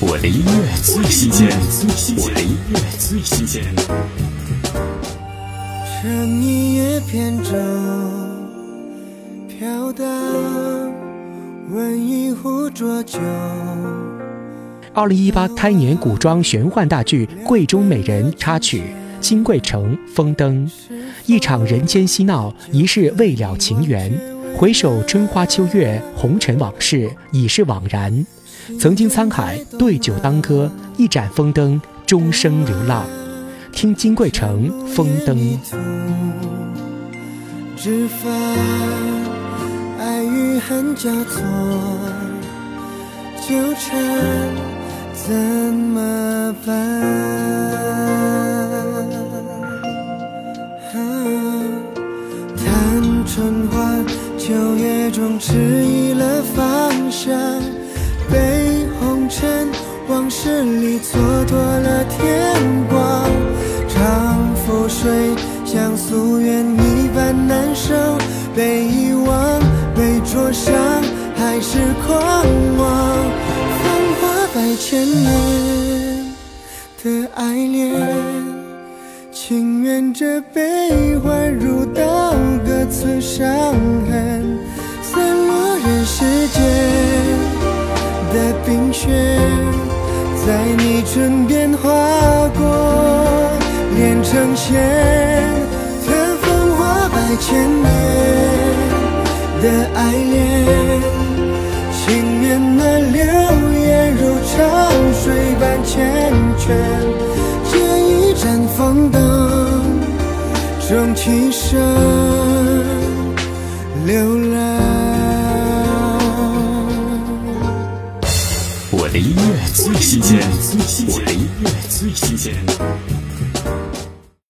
我的音乐最新鲜，我的音乐最新鲜。趁一叶扁舟飘荡，温一壶浊酒。二零一八开年古装玄幻大剧《贵中美人》插曲《金桂城风灯》，一场人间嬉闹，一世未了情缘。回首春花秋月，红尘往事已是惘然。曾经沧海，对酒当歌，一盏风灯，终生流浪。听《金桂城风灯》。只烦爱与恨交错，纠缠怎么办？叹春花秋月中迟疑了方向，往事里蹉跎了天光。长覆水像夙愿一般难受，被遗忘，被灼伤，还是狂妄。风华百千年的爱恋。情愿这悲欢如刀割刺伤痕，散落人世间的冰雪，在你唇边划过，连成线。的风华百千年的爱恋，情愿那流言如潮水般缱绻。借一盏风灯，终其生新鲜，最新鲜的音乐，最新鲜。